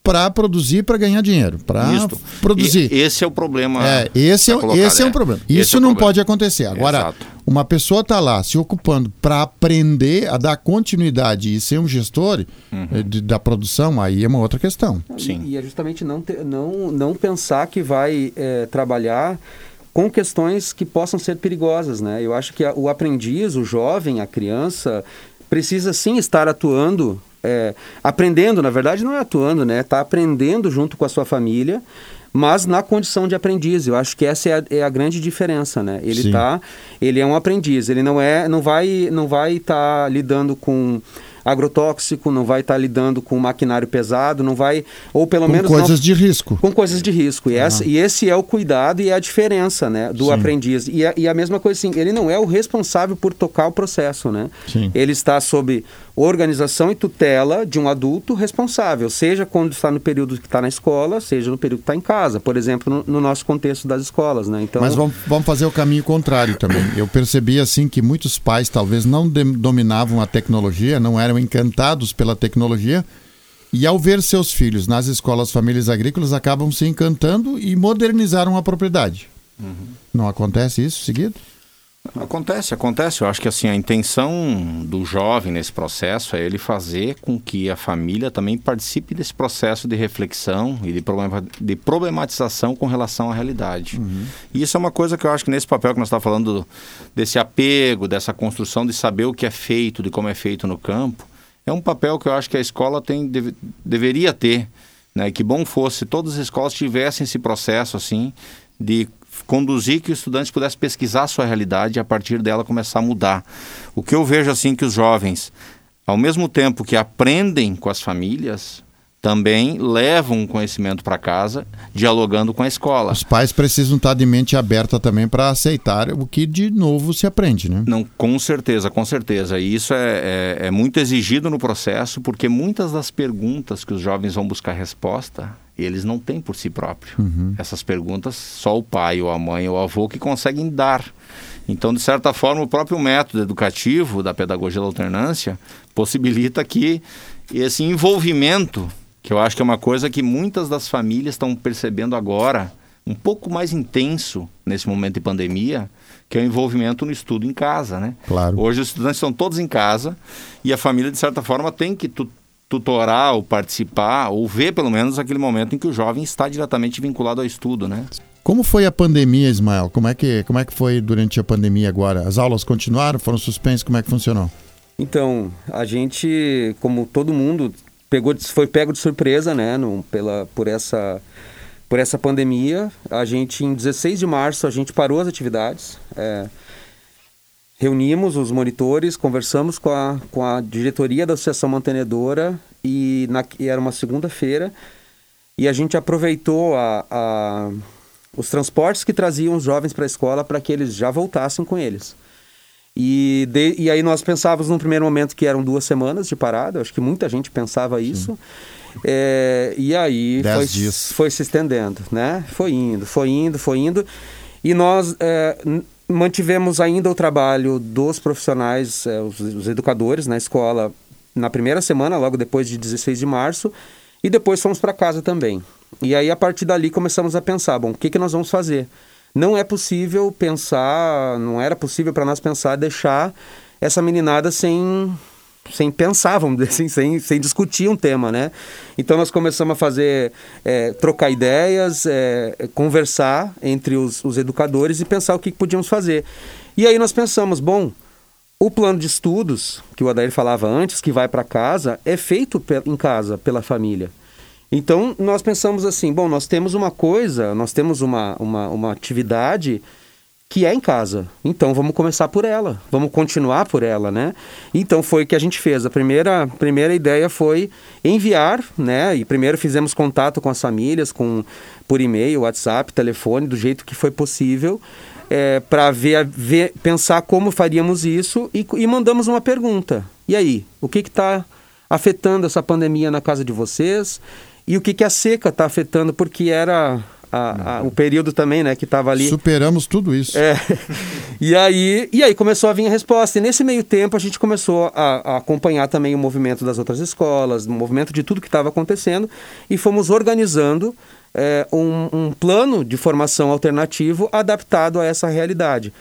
Speaker 1: para produzir para ganhar dinheiro, para produzir.
Speaker 2: E esse é o problema.
Speaker 1: É, esse é, esse é um problema. Isso é não problema. pode acontecer. Agora, Exato. uma pessoa está lá se ocupando para aprender a dar continuidade e ser um gestor uhum. Eh, de, da produção, aí é uma outra questão.
Speaker 3: Sim. E, e é justamente não, ter, não, não pensar que vai é, trabalhar com questões que possam ser perigosas, né? Eu acho que a, o aprendiz, o jovem, a criança, precisa sim estar atuando é, aprendendo, na verdade não é atuando, né? Está aprendendo junto com a sua família, mas na condição de aprendiz. Eu acho que essa é a, é a grande diferença, né? Ele tá, ele é um aprendiz. Ele não é, não vai, não vai estar tá lidando com agrotóxico, não vai estar tá lidando com maquinário pesado, não vai, ou pelo
Speaker 1: com
Speaker 3: menos...
Speaker 1: coisas
Speaker 3: não,
Speaker 1: de risco.
Speaker 3: Com coisas de risco. E, essa, e esse é o cuidado e é a diferença né, do Sim. aprendiz. E a, e a mesma coisa assim, ele não é o responsável por tocar o processo, né? Sim. Ele está sob organização e tutela de um adulto responsável, seja quando está no período que está na escola, seja no período que está em casa, por exemplo, no, no, nosso contexto das escolas, né?
Speaker 1: Então... Mas vamos, vamos fazer o caminho contrário também. (coughs) Eu percebi assim que muitos pais talvez não dominavam a tecnologia, não eram encantados pela tecnologia, e ao ver seus filhos nas escolas famílias agrícolas acabam se encantando e modernizaram a propriedade. Uhum. Não acontece isso seguido?
Speaker 2: Acontece, acontece. Eu acho que assim a intenção do jovem nesse processo é ele fazer com que a família também participe desse processo de reflexão e de, problema, de problematização com relação à realidade. Uhum. E isso é uma coisa que eu acho que nesse papel que nós estamos falando desse apego, dessa construção de saber o que é feito, de como é feito no campo, é um papel que eu acho que a escola tem deve, deveria ter. Né? Que bom fosse todas as escolas tivessem esse processo assim de conduzir que os estudantes pudessem pesquisar a sua realidade e a partir dela começar a mudar. O que eu vejo assim que os jovens, ao mesmo tempo que aprendem com as famílias, também levam um conhecimento para casa, dialogando com a escola.
Speaker 1: Os pais precisam estar de mente aberta também para aceitar o que de novo se aprende, né?
Speaker 2: Não, com certeza, com certeza. E isso é, é, é muito exigido no processo, porque muitas das perguntas que os jovens vão buscar resposta eles não têm por si próprio. Uhum. Essas perguntas só o pai ou a mãe ou o avô que conseguem dar. Então, de certa forma, o próprio método educativo da pedagogia da alternância possibilita que esse envolvimento, que eu acho que é uma coisa que muitas das famílias estão percebendo agora, um pouco mais intenso nesse momento de pandemia, que é o envolvimento no estudo em casa, né?
Speaker 1: Claro.
Speaker 2: Hoje os estudantes estão todos em casa e a família, de certa forma, tem que tutorar ou participar, ou ver pelo menos aquele momento em que o jovem está diretamente vinculado ao estudo, né?
Speaker 1: Como foi a pandemia, Ismael? Como é que, como é que foi durante a pandemia agora? As aulas continuaram? Foram suspensas? Como é que funcionou?
Speaker 3: Então, a gente, como todo mundo, pegou, foi pego de surpresa, né, no, pela, por essa por essa pandemia. A gente, em 16 de março, a gente parou as atividades. É, reunimos os monitores, conversamos com a, com a diretoria da Associação Mantenedora e, na, e era uma segunda-feira e a gente aproveitou a, a, os transportes que traziam os jovens para a escola para que eles já voltassem com eles. E, de, e aí nós pensávamos num primeiro momento que eram duas semanas de parada, acho que muita gente pensava isso. É, e aí foi, foi, se estendendo, né? Foi indo, foi indo, foi indo. E nós é, mantivemos ainda o trabalho dos profissionais, é, os, os, educadores na escola, na primeira semana, logo depois de 16 de março, e depois fomos para casa também. E aí, a partir dali, começamos a pensar: bom, o que, que nós vamos fazer? Não é possível pensar, não era possível para nós pensar deixar essa meninada sem sem pensar, vamos dizer assim, sem, sem discutir um tema, né? Então nós começamos a fazer, é, trocar ideias, é, conversar entre os, os, educadores e pensar o que, podíamos fazer. E aí nós pensamos, bom, o plano de estudos, que o Adair falava antes, que vai para casa, é feito em casa, pela família. Então nós pensamos assim, bom, nós temos uma coisa, nós temos uma, uma, uma atividade que é em casa. Então vamos começar por ela, vamos continuar por ela, né? Então foi o que a gente fez. A primeira, primeira ideia foi enviar, né? E primeiro fizemos contato com as famílias, com por e-mail, WhatsApp, telefone, do jeito que foi possível, é, para ver, ver, pensar como faríamos isso e, e mandamos uma pergunta. E aí, o que está afetando essa pandemia na casa de vocês? E o que, que a seca está afetando? Porque era a, a, o período também, né, que estava ali.
Speaker 1: Superamos tudo isso.
Speaker 3: É. (laughs) E aí, e aí começou a vir a resposta. E nesse meio tempo a gente começou a, a acompanhar também o movimento das outras escolas, o movimento de tudo que estava acontecendo e fomos organizando é, um, um, plano de formação alternativo adaptado a essa realidade.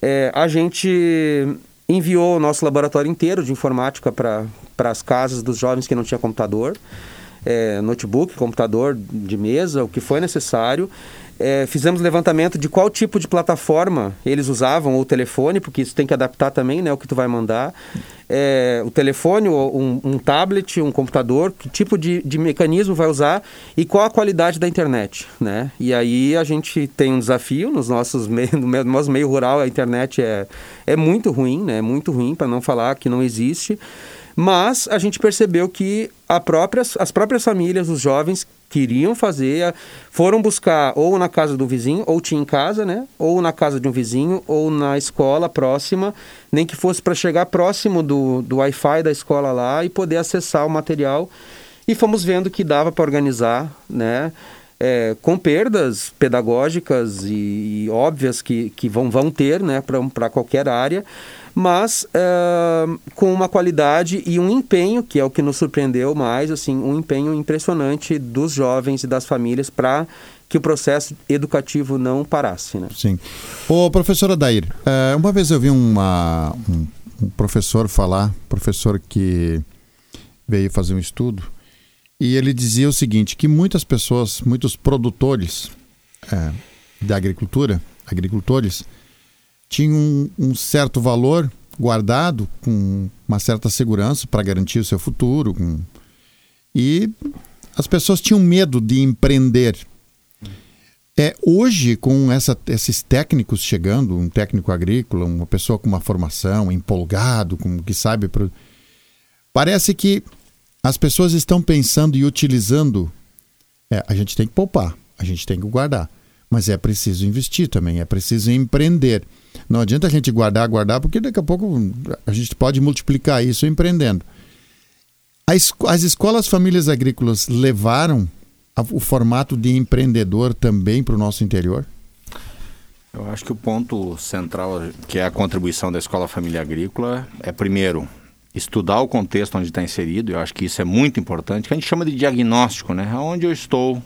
Speaker 3: É, a gente enviou o nosso laboratório inteiro de informática para as casas dos jovens que não tinham computador é, notebook, computador de mesa, o que foi necessário. É, fizemos levantamento de qual tipo de plataforma eles usavam, ou telefone, porque isso tem que adaptar também, né, o que tu vai mandar. É, o telefone, um, um, tablet, um computador, que tipo de, de mecanismo vai usar e qual a qualidade da internet, né? E aí a gente tem um desafio nos nossos meio, (laughs) no nosso meio rural, a internet é, é muito ruim, né? É muito ruim, para não falar que não existe. Mas a gente percebeu que as próprias famílias, os jovens queriam fazer, foram buscar ou na casa do vizinho, ou tinha em casa, né? Ou na casa de um vizinho, ou na escola próxima, nem que fosse para chegar próximo do, do Wi-Fi da escola lá e poder acessar o material. E fomos vendo que dava para organizar, né? É, com perdas pedagógicas e, e, óbvias que, que vão, vão ter né, para qualquer área, mas uh, com uma qualidade e um empenho, que é o que nos surpreendeu mais, assim, um empenho impressionante dos jovens e das famílias para que o processo educativo não parasse. Né?
Speaker 1: Sim. Ô, professora Dair, uh, uma vez eu vi uma, um, um professor falar, professor que veio fazer um estudo, e ele dizia o seguinte, que muitas pessoas, muitos produtores é, da agricultura, agricultores, tinha um, um certo valor guardado com uma certa segurança para garantir o seu futuro. Com... E as pessoas tinham medo de empreender. É, hoje, com essa, esses técnicos chegando, um técnico agrícola, uma pessoa com uma formação, empolgado, com, que sabe. Pro... Parece que as pessoas estão pensando e utilizando. É, a gente tem que poupar, a gente tem que guardar. Mas é preciso investir também, é preciso empreender. Não adianta a gente guardar, guardar, porque daqui a pouco a gente pode multiplicar isso empreendendo. As, as escolas famílias agrícolas levaram o formato de empreendedor também para o nosso interior?
Speaker 2: Eu acho que o ponto central, que é a contribuição da escola família agrícola, é primeiro estudar o contexto onde está inserido. Eu acho que isso é muito importante, que a gente chama de diagnóstico, né? Onde eu estou,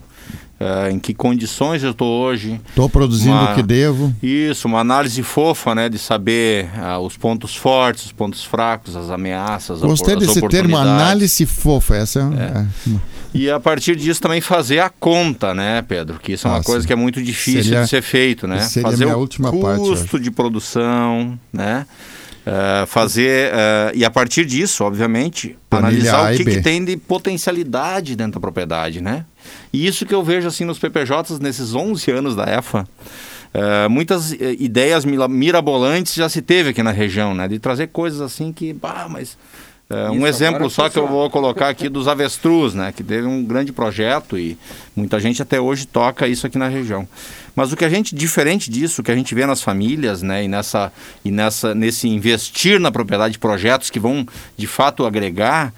Speaker 2: Uh, em que condições eu estou hoje.
Speaker 1: Estou produzindo uma, o que devo.
Speaker 2: Isso, uma análise fofa, né, de saber uh, os pontos fortes, os pontos fracos, as ameaças,
Speaker 1: Gostei
Speaker 2: as
Speaker 1: desse termo, análise fofa. Essa é.
Speaker 2: É. E a partir disso também fazer a conta, né, Pedro? Que isso é uma Nossa. coisa que é muito difícil seria, de ser feito, né?
Speaker 1: Fazer
Speaker 2: o
Speaker 1: última
Speaker 2: custo
Speaker 1: parte,
Speaker 2: de produção, né? Uh, fazer uh, e a partir disso, obviamente, Planilha analisar o que, que, tem de potencialidade dentro da propriedade, né? E isso que eu vejo assim nos PPJs nesses 11 anos da EFA, Uh, muitas uh, ideias mirabolantes já se teve aqui na região, né? De trazer coisas assim que, bah, mas é, um exemplo só que eu vou colocar aqui dos avestruz, né? Que teve um grande projeto e muita gente até hoje toca isso aqui na região. Mas o que a gente, diferente disso, que a gente vê nas famílias, né? E, nessa, e nessa, nesse investir na propriedade de projetos que vão de fato agregar,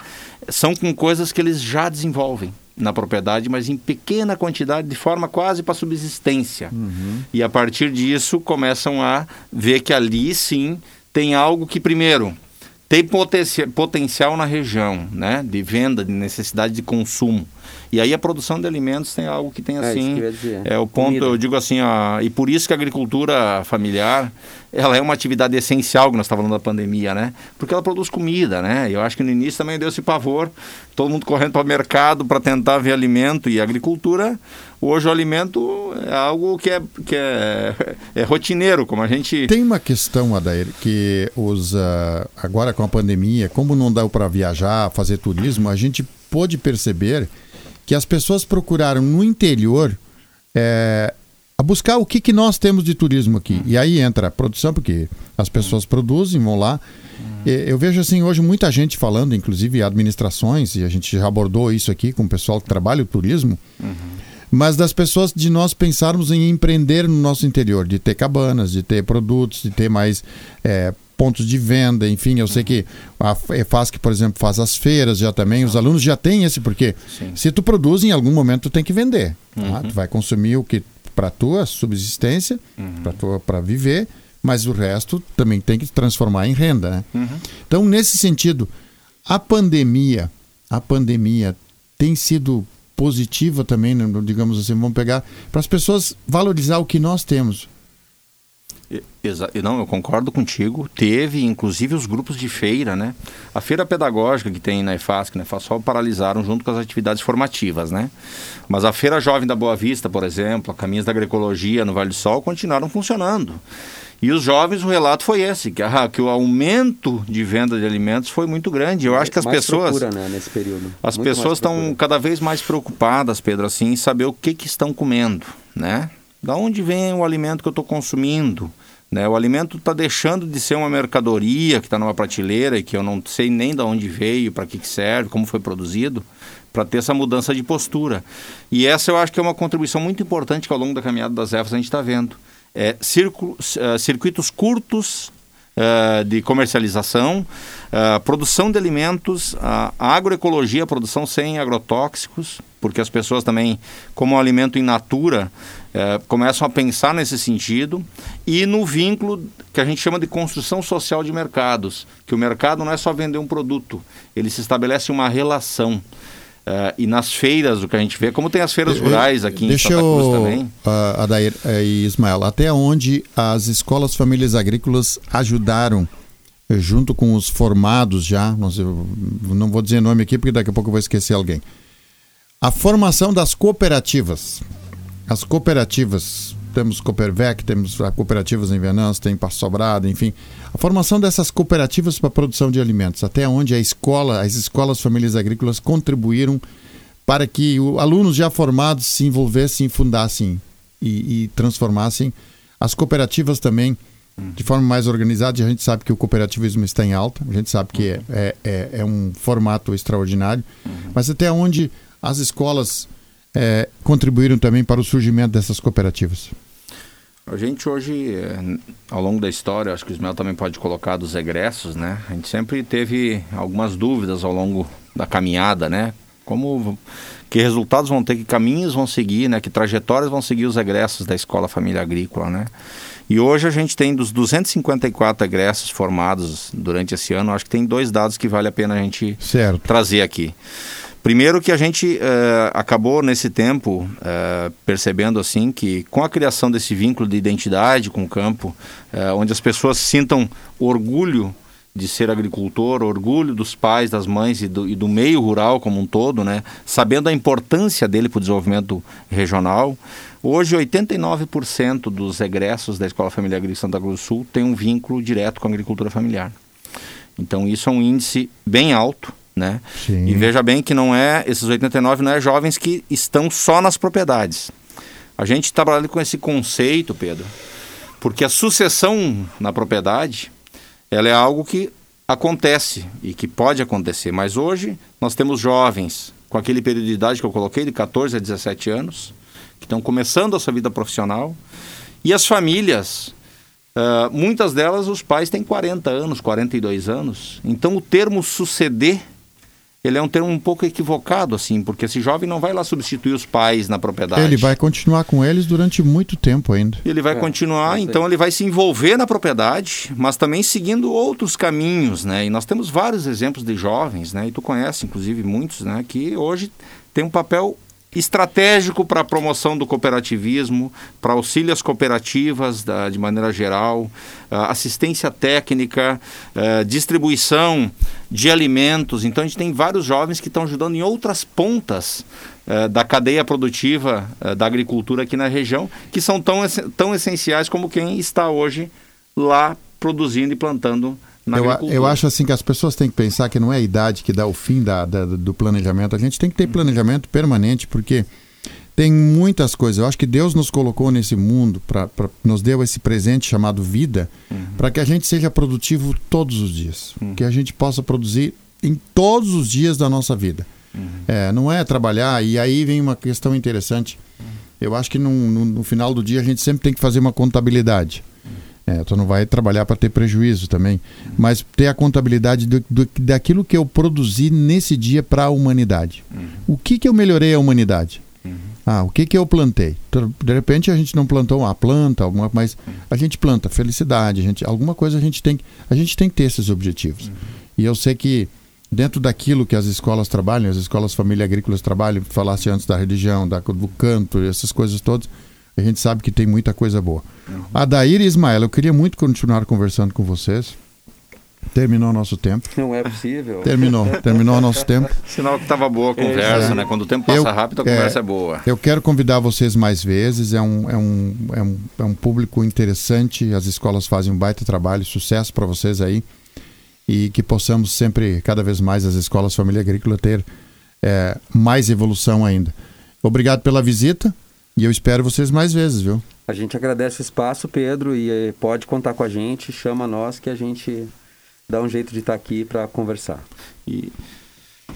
Speaker 2: são com coisas que eles já desenvolvem na propriedade, mas em pequena quantidade, de forma quase para subsistência. Uhum. E a partir disso começam a ver que ali sim tem algo que, primeiro, tem potencial na região, né? De venda, de necessidade de consumo. E aí a produção de alimentos tem algo que tem é, assim. É, é o ponto, Comida. eu digo assim, ó, e por isso que a agricultura familiar ela é uma atividade essencial que nós estávamos falando da pandemia, né? Porque ela produz comida, né? Eu acho que no início também deu esse pavor, todo mundo correndo para o mercado para tentar ver alimento e a agricultura. Hoje o alimento é algo que é, que é, (laughs) é rotineiro, como a gente.
Speaker 1: Tem uma questão, Adair, que os, uh, agora com a pandemia, como não dá para viajar, fazer turismo, a gente pôde perceber que as pessoas procuraram no interior é, a buscar o que, que nós temos de turismo aqui. E aí entra a produção, porque as pessoas produzem, vão lá. Eu vejo assim hoje muita gente falando, inclusive administrações, e a gente já abordou isso aqui com o pessoal que trabalha o turismo, uhum. mas das pessoas de nós pensarmos em empreender no nosso interior, de ter cabanas, de ter produtos, de ter mais é, pontos de venda, enfim, eu sei que a EFASC, por exemplo, faz as feiras já também, os alunos já têm esse, porque Sim. se tu produz, em algum momento tu tem que vender. Tá? Uhum. Tu vai consumir o que para tua subsistência, uhum. para viver, mas o resto também tem que transformar em renda. Né? Uhum. Então, nesse sentido, a pandemia, a pandemia tem sido positiva também, né? digamos assim, vamos pegar para as pessoas valorizar o que nós temos.
Speaker 2: Exa não, eu concordo contigo. Teve, inclusive, os grupos de feira, né? A feira pedagógica que tem na EFASC, né? só paralisaram junto com as atividades formativas, né? Mas a Feira Jovem da Boa Vista, por exemplo, a Caminhos da Agroecologia no Vale do Sol continuaram funcionando. E os jovens, o relato foi esse, que, ah, que o aumento de venda de alimentos foi muito grande. Eu acho que as
Speaker 3: mais
Speaker 2: pessoas.
Speaker 3: Procura, né, nesse período.
Speaker 2: As muito pessoas estão cada vez mais preocupadas, Pedro, assim, em saber o que, que estão comendo, né? Da onde vem o alimento que eu estou consumindo? Né? O alimento está deixando de ser uma mercadoria que está numa prateleira e que eu não sei nem de onde veio, para que, que serve, como foi produzido, para ter essa mudança de postura. E essa eu acho que é uma contribuição muito importante que ao longo da caminhada das EFAS a gente está vendo. É, uh, circuitos curtos uh, de comercialização, uh, produção de alimentos, a agroecologia, produção sem agrotóxicos, porque as pessoas também, como alimento in natura, é, começam a pensar nesse sentido e no vínculo que a gente chama de construção social de mercados, que o mercado não é só vender um produto, ele se estabelece uma relação. Uh, e nas feiras, o que a gente vê, como tem as feiras rurais aqui
Speaker 1: Deixa em Santa Cruz eu, também. Uh, Adair e Ismael, até onde as escolas famílias agrícolas ajudaram, eh, junto com os formados já, não, sei, não vou dizer nome aqui porque daqui a pouco eu vou esquecer alguém, a formação das cooperativas. As cooperativas, temos Coopervec, temos cooperativas em Venâncio, tem Passo Sobrado, enfim. A formação dessas cooperativas para a produção de alimentos, até onde a escola, as escolas famílias agrícolas contribuíram para que os alunos já formados se envolvessem, fundassem e, e transformassem. As cooperativas também, de forma mais organizada, a gente sabe que o cooperativismo está em alta, a gente sabe que é, é, é, é um formato extraordinário, mas até onde as escolas é, contribuíram também para o surgimento dessas cooperativas?
Speaker 2: A gente hoje, é, ao longo da história, acho que o Ismael também pode colocar dos egressos, né? A gente sempre teve algumas dúvidas ao longo da caminhada, né? Como que resultados vão ter, que caminhos vão seguir, né? Que trajetórias vão seguir os egressos da Escola Família Agrícola, né? E hoje a gente tem dos 254 egressos formados durante esse ano, acho que tem dois dados que vale a pena a gente certo. trazer aqui. Primeiro que a gente uh, acabou nesse tempo uh, percebendo assim que com a criação desse vínculo de identidade com o campo, uh, onde as pessoas sintam orgulho de ser agricultor, orgulho dos pais, das mães e do, e do meio rural como um todo, né? sabendo a importância dele para o desenvolvimento regional. Hoje, 89% dos egressos da Escola Familiar Agrícola Santa Cruz do Sul tem um vínculo direto com a agricultura familiar. Então, isso é um índice bem alto né? Sim. E veja bem que não é esses 89 não é jovens que estão só nas propriedades. A gente trabalha com esse conceito, Pedro, porque a sucessão na propriedade ela é algo que acontece e que pode acontecer, mas hoje nós temos jovens com aquele período de idade que eu coloquei, de 14 a 17 anos, que estão começando a sua vida profissional, e as famílias, uh, muitas delas os pais têm 40 anos, 42 anos, então o termo suceder ele é um termo um pouco equivocado, assim, porque esse jovem não vai lá substituir os pais na propriedade.
Speaker 1: Ele vai continuar com eles durante muito tempo ainda.
Speaker 2: Ele vai é, continuar, então ele vai se envolver na propriedade, mas também seguindo outros caminhos, né? E nós temos vários exemplos de jovens, né? E tu conhece, inclusive, muitos, né? Que hoje tem um papel estratégico para a promoção do cooperativismo, para auxílio às cooperativas da, de maneira geral, assistência técnica, uh, distribuição de alimentos. Então a gente tem vários jovens que estão ajudando em outras pontas uh, da cadeia produtiva da agricultura aqui na região, que são tão, tão essenciais como quem está hoje lá produzindo e plantando
Speaker 1: eu, eu, acho assim que as pessoas têm que pensar que não é a idade que dá o fim da, da, do planejamento. A gente tem que ter planejamento permanente, porque tem muitas coisas. Eu acho que Deus nos colocou nesse mundo, pra, pra nos deu esse presente chamado vida, uhum. para que a gente seja produtivo todos os dias. Uhum. Que a gente possa produzir em todos os dias da nossa vida. Uhum. É, não é trabalhar, e aí vem uma questão interessante. Eu acho que no, no, no final do dia a gente sempre tem que fazer uma contabilidade. É, tu não vai trabalhar para ter prejuízo também, mas ter a contabilidade do, do, daquilo que eu produzi nesse dia para a humanidade. Uhum. O que, que eu melhorei a humanidade? Uhum. Ah, o que, que eu plantei? De repente a gente não plantou uma planta, alguma, mas a gente planta felicidade, a gente, alguma coisa a gente tem, a gente tem que ter esses objetivos. Uhum. E eu sei que dentro daquilo que as escolas trabalham, as escolas família agrícolas trabalham, falasse antes da religião, da, do canto, essas coisas todas, a gente sabe que tem muita coisa boa. Uhum. Adair e Ismael, eu queria muito continuar conversando com vocês. Terminou o nosso tempo.
Speaker 3: Não é possível.
Speaker 1: Terminou, terminou o nosso tempo.
Speaker 2: Sinal que estava boa a conversa, é. né? Quando o tempo passa eu, rápido, a conversa é, é, boa.
Speaker 1: Eu quero convidar vocês mais vezes. É um, é, um, é, um, é um público interessante. As escolas fazem um baita trabalho. Sucesso para vocês aí. E que possamos sempre, cada vez mais, as escolas Família Agrícola ter é, mais evolução ainda. Obrigado pela visita. E eu espero vocês mais vezes, viu?
Speaker 3: A gente agradece o espaço, Pedro, e eh, pode contar com a gente, chama nós que a gente dá um jeito de estar tá aqui para conversar.
Speaker 1: E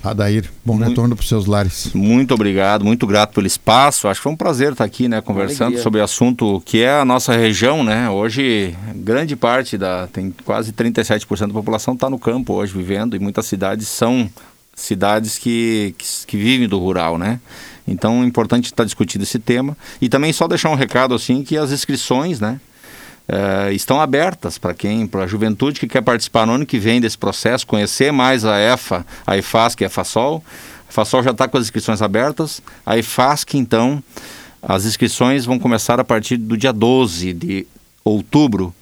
Speaker 1: Adair, bom muito, retorno para os seus lares.
Speaker 2: Muito obrigado, muito grato pelo espaço. Acho que foi um prazer estar aqui, né, conversando sobre o assunto que é a nossa região, né? Hoje, grande parte da tem quase 37% da população está no campo hoje vivendo e muitas cidades são cidades que, que, que vivem do rural, né? Então é importante estar discutindo esse tema. E também só deixar um recado assim que as inscrições, né? Uh, estão abertas para quem, para a juventude que quer participar no ano que vem desse processo, conhecer mais a EFA, a EFASC e a FASOL. A FASOL já está com as inscrições abertas. A EFASC, então, as inscrições vão começar a partir do dia 12 de outubro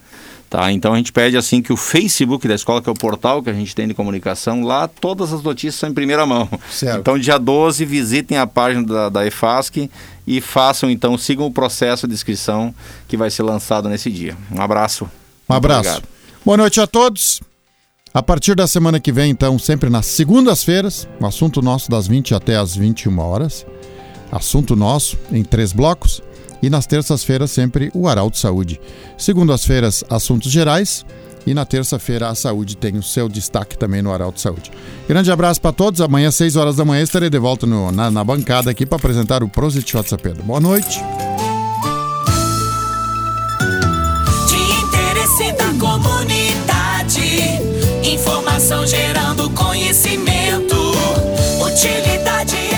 Speaker 2: Tá? Então a gente pede assim que o Facebook da escola, que é o portal que a gente tem de comunicação, lá todas as notícias são em primeira mão. Certo. Então dia 12 visitem a página da, da EFASC e façam então, sigam o processo de inscrição que vai ser lançado nesse dia. Um abraço.
Speaker 1: Um abraço. Obrigado. Boa noite a todos. A partir da semana que vem, então, sempre nas segundas-feiras, o assunto nosso das 20 até as 21 horas. Assunto nosso em três blocos e nas terças-feiras sempre o Arauto Saúde. Segundas-feiras, assuntos gerais e na terça-feira a saúde tem o seu destaque também no Arauto Saúde. Grande abraço para todos. Amanhã, às 6 horas da manhã, estarei de volta no, na, na, bancada aqui para apresentar o Prosit WhatsApp. Boa noite. De interesse da comunidade, informação gerando conhecimento, utilidade